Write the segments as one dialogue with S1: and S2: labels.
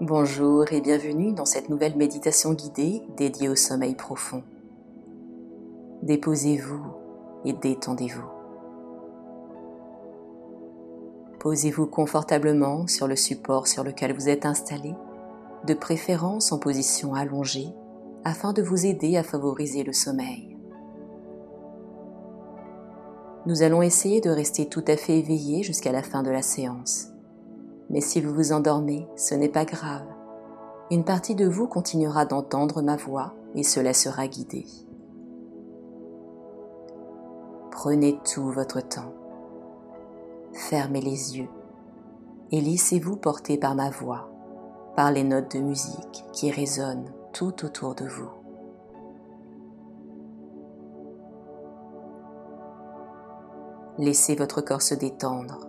S1: Bonjour et bienvenue dans cette nouvelle méditation guidée dédiée au sommeil profond. Déposez-vous et détendez-vous. Posez-vous confortablement sur le support sur lequel vous êtes installé, de préférence en position allongée, afin de vous aider à favoriser le sommeil. Nous allons essayer de rester tout à fait éveillé jusqu'à la fin de la séance. Mais si vous vous endormez, ce n'est pas grave. Une partie de vous continuera d'entendre ma voix et se laissera guider. Prenez tout votre temps. Fermez les yeux et laissez-vous porter par ma voix, par les notes de musique qui résonnent tout autour de vous. Laissez votre corps se détendre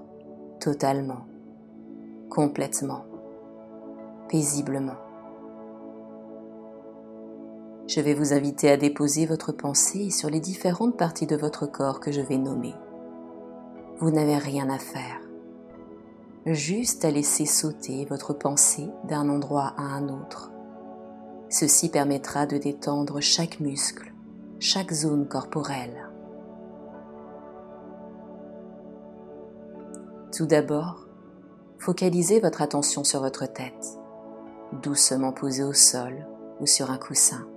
S1: totalement complètement, paisiblement. Je vais vous inviter à déposer votre pensée sur les différentes parties de votre corps que je vais nommer. Vous n'avez rien à faire, juste à laisser sauter votre pensée d'un endroit à un autre. Ceci permettra de détendre chaque muscle, chaque zone corporelle. Tout d'abord, Focalisez votre attention sur votre tête, doucement posée au sol ou sur un coussin.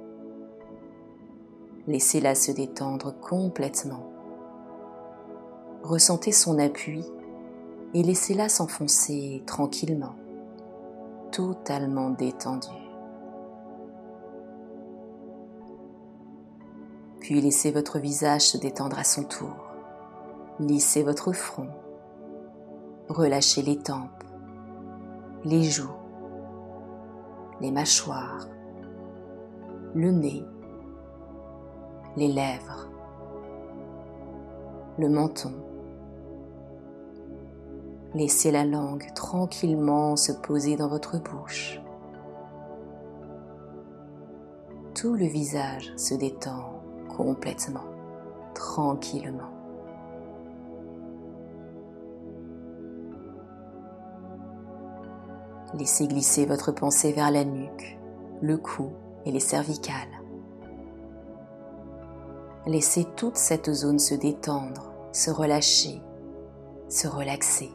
S1: Laissez-la se détendre complètement. Ressentez son appui et laissez-la s'enfoncer tranquillement, totalement détendue. Puis laissez votre visage se détendre à son tour. Lissez votre front relâchez les tempes, les joues, les mâchoires, le nez, les lèvres, le menton. Laissez la langue tranquillement se poser dans votre bouche. Tout le visage se détend complètement, tranquillement. Laissez glisser votre pensée vers la nuque, le cou et les cervicales. Laissez toute cette zone se détendre, se relâcher, se relaxer.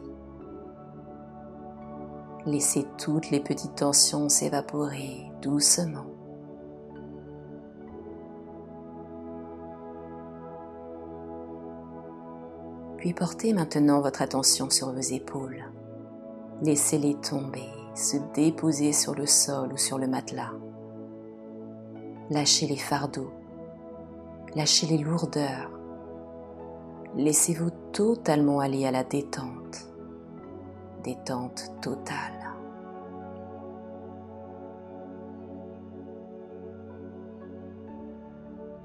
S1: Laissez toutes les petites tensions s'évaporer doucement. Puis portez maintenant votre attention sur vos épaules. Laissez-les tomber se déposer sur le sol ou sur le matelas. Lâchez les fardeaux, lâchez les lourdeurs. Laissez-vous totalement aller à la détente, détente totale.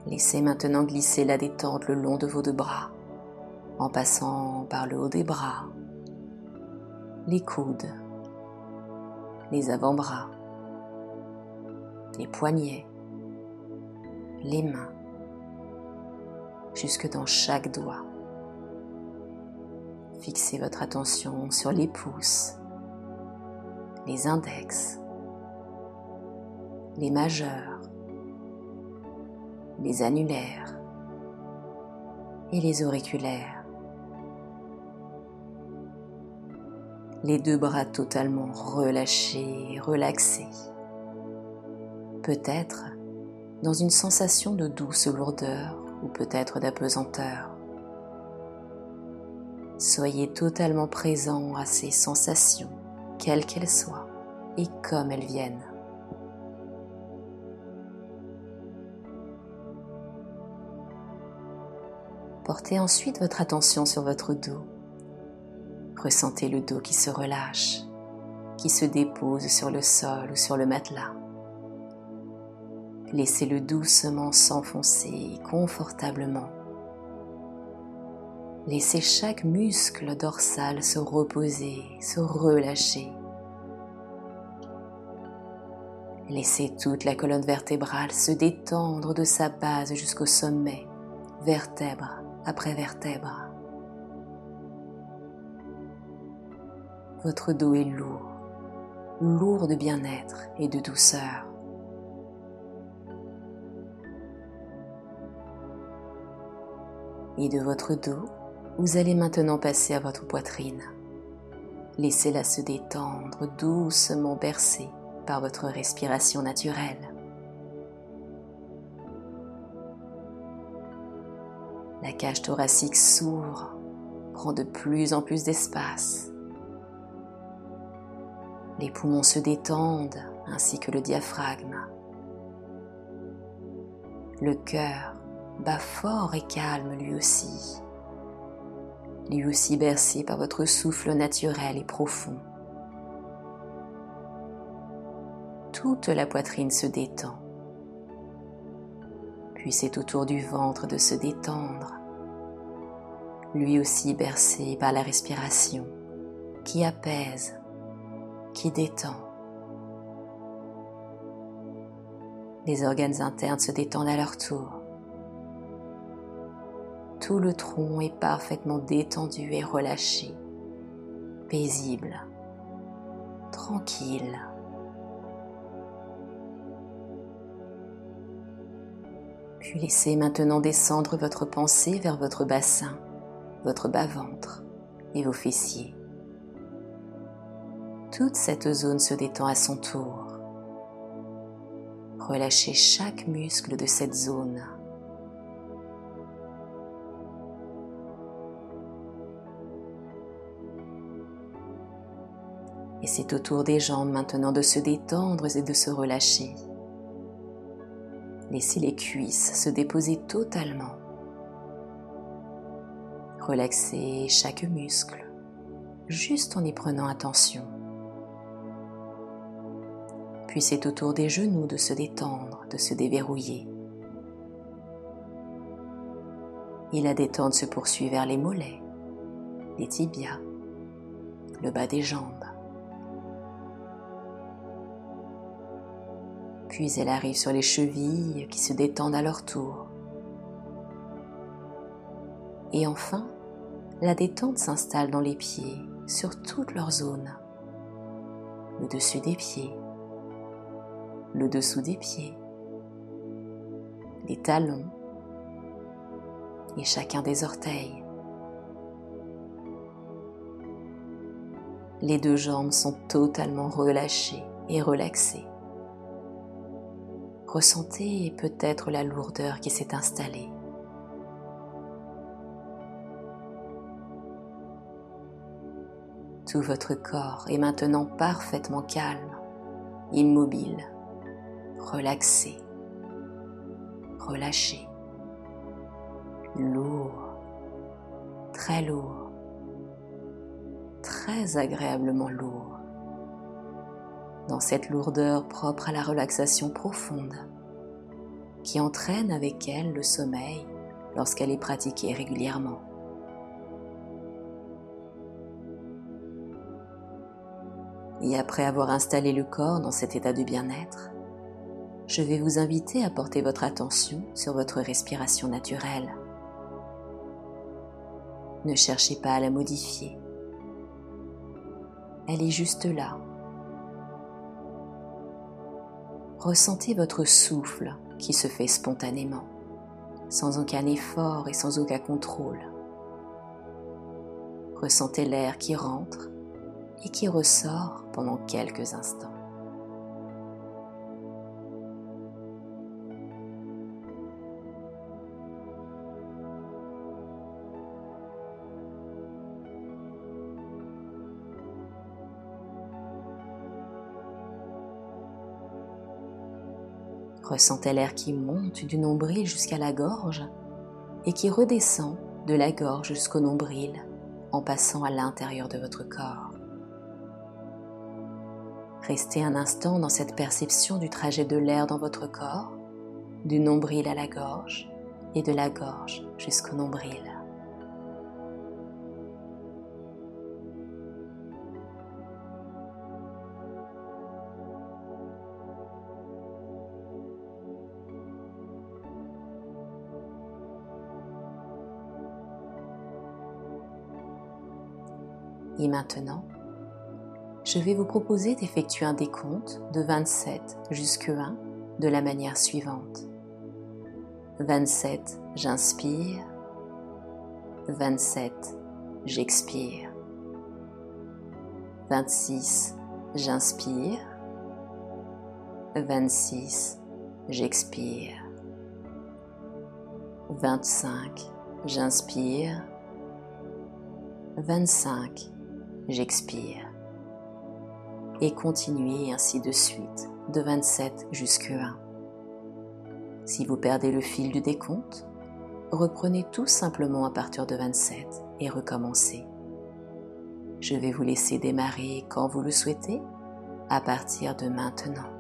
S1: Laissez maintenant glisser la détente le long de vos deux bras, en passant par le haut des bras, les coudes, les avant-bras, les poignets, les mains, jusque dans chaque doigt. Fixez votre attention sur les pouces, les index, les majeurs, les annulaires et les auriculaires. Les deux bras totalement relâchés, relaxés. Peut-être dans une sensation de douce lourdeur ou peut-être d'apesanteur. Soyez totalement présent à ces sensations, quelles qu'elles soient et comme elles viennent. Portez ensuite votre attention sur votre dos Ressentez le dos qui se relâche, qui se dépose sur le sol ou sur le matelas. Laissez-le doucement s'enfoncer confortablement. Laissez chaque muscle dorsal se reposer, se relâcher. Laissez toute la colonne vertébrale se détendre de sa base jusqu'au sommet, vertèbre après vertèbre. Votre dos est lourd, lourd de bien-être et de douceur. Et de votre dos, vous allez maintenant passer à votre poitrine. Laissez-la se détendre, doucement bercée par votre respiration naturelle. La cage thoracique s'ouvre, prend de plus en plus d'espace. Les poumons se détendent ainsi que le diaphragme. Le cœur bat fort et calme lui aussi, lui aussi bercé par votre souffle naturel et profond. Toute la poitrine se détend puis c'est au tour du ventre de se détendre, lui aussi bercé par la respiration qui apaise, qui détend. Les organes internes se détendent à leur tour. Tout le tronc est parfaitement détendu et relâché, paisible, tranquille. Puis laissez maintenant descendre votre pensée vers votre bassin, votre bas-ventre et vos fessiers. Toute cette zone se détend à son tour. Relâchez chaque muscle de cette zone. Et c'est au tour des jambes maintenant de se détendre et de se relâcher. Laissez les cuisses se déposer totalement. Relaxez chaque muscle, juste en y prenant attention. Puis c'est autour des genoux de se détendre, de se déverrouiller. Et la détente se poursuit vers les mollets, les tibias, le bas des jambes. puis elle arrive sur les chevilles qui se détendent à leur tour. Et enfin, la détente s'installe dans les pieds, sur toute leur zone. Le dessus des pieds, le dessous des pieds, les talons et chacun des orteils. Les deux jambes sont totalement relâchées et relaxées ressentez peut-être la lourdeur qui s'est installée. Tout votre corps est maintenant parfaitement calme, immobile, relaxé, relâché, lourd, très lourd, très agréablement lourd. Dans cette lourdeur propre à la relaxation profonde qui entraîne avec elle le sommeil lorsqu'elle est pratiquée régulièrement. Et après avoir installé le corps dans cet état de bien-être, je vais vous inviter à porter votre attention sur votre respiration naturelle. Ne cherchez pas à la modifier. Elle est juste là, ressentez votre souffle qui se fait spontanément, sans aucun effort et sans aucun contrôle. Ressentez l'air qui rentre et qui ressort pendant quelques instants. Ressentez l'air qui monte du nombril jusqu'à la gorge et qui redescend de la gorge jusqu'au nombril en passant à l'intérieur de votre corps. Restez un instant dans cette perception du trajet de l'air dans votre corps, du nombril à la gorge et de la gorge jusqu'au nombril. Et maintenant, je vais vous proposer d'effectuer un décompte de 27 jusqu'à 1 de la manière suivante. 27, j'inspire. 27, j'expire. 26, j'inspire. 26, j'expire. 25, j'inspire. 25, j'expire. Et continuez ainsi de suite, de 27 jusqu'à 1. Si vous perdez le fil du décompte, reprenez tout simplement à partir de 27 et recommencez. Je vais vous laisser démarrer quand vous le souhaitez à partir de maintenant.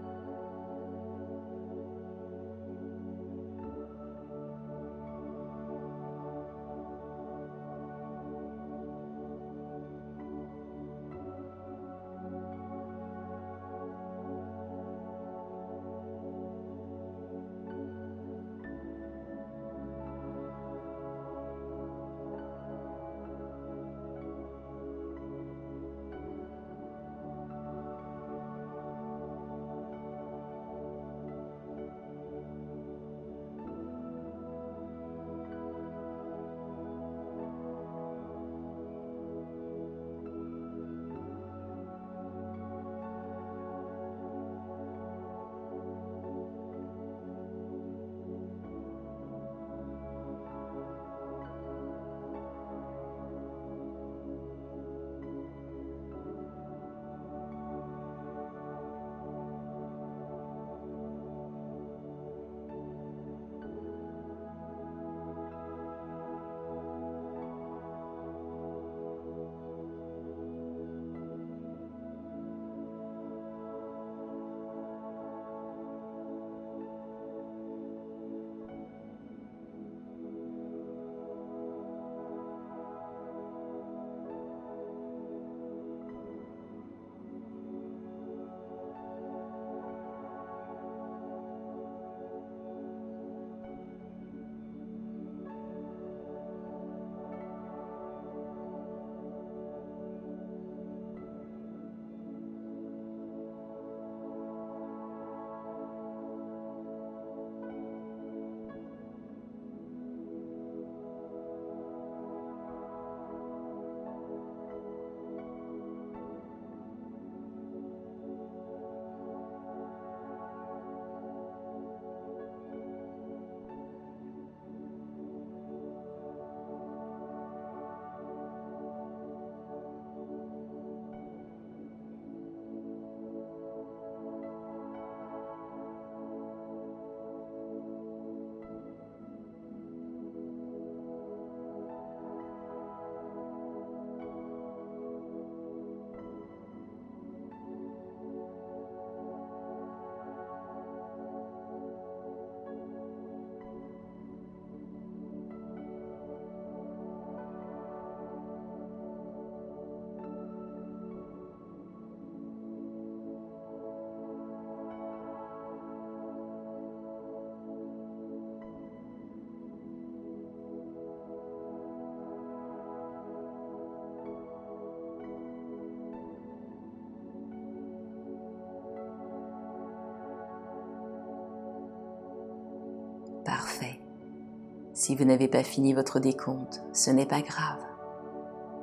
S1: Si vous n'avez pas fini votre décompte, ce n'est pas grave.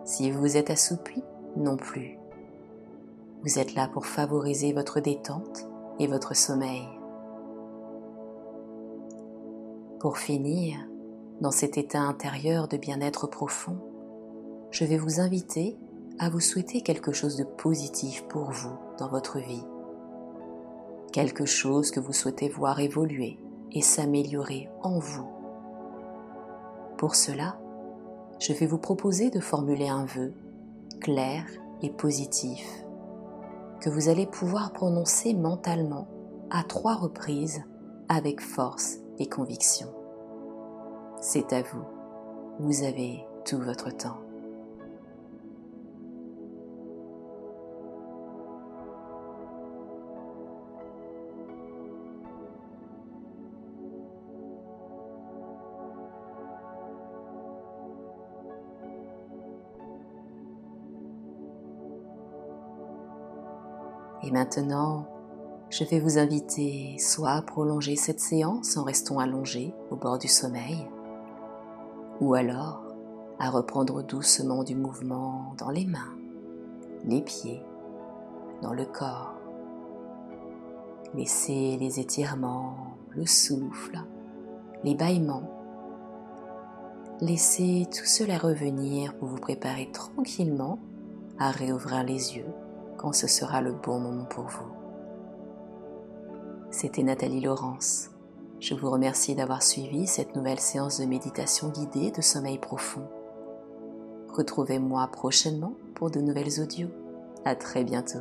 S1: Si vous êtes assoupi, non plus. Vous êtes là pour favoriser votre détente et votre sommeil. Pour finir, dans cet état intérieur de bien-être profond, je vais vous inviter à vous souhaiter quelque chose de positif pour vous dans votre vie. Quelque chose que vous souhaitez voir évoluer et s'améliorer en vous. Pour cela, je vais vous proposer de formuler un vœu clair et positif que vous allez pouvoir prononcer mentalement à trois reprises avec force et conviction. C'est à vous. Vous avez tout votre temps. Et maintenant, je vais vous inviter soit à prolonger cette séance en restant allongé au bord du sommeil, ou alors à reprendre doucement du mouvement dans les mains, les pieds, dans le corps. Laissez les étirements, le souffle, les bâillements. Laissez tout cela revenir pour vous préparer tranquillement à réouvrir les yeux quand ce sera le bon moment pour vous. C'était Nathalie Laurence. Je vous remercie d'avoir suivi cette nouvelle séance de méditation guidée de sommeil profond. Retrouvez-moi prochainement pour de nouvelles audios. À très bientôt.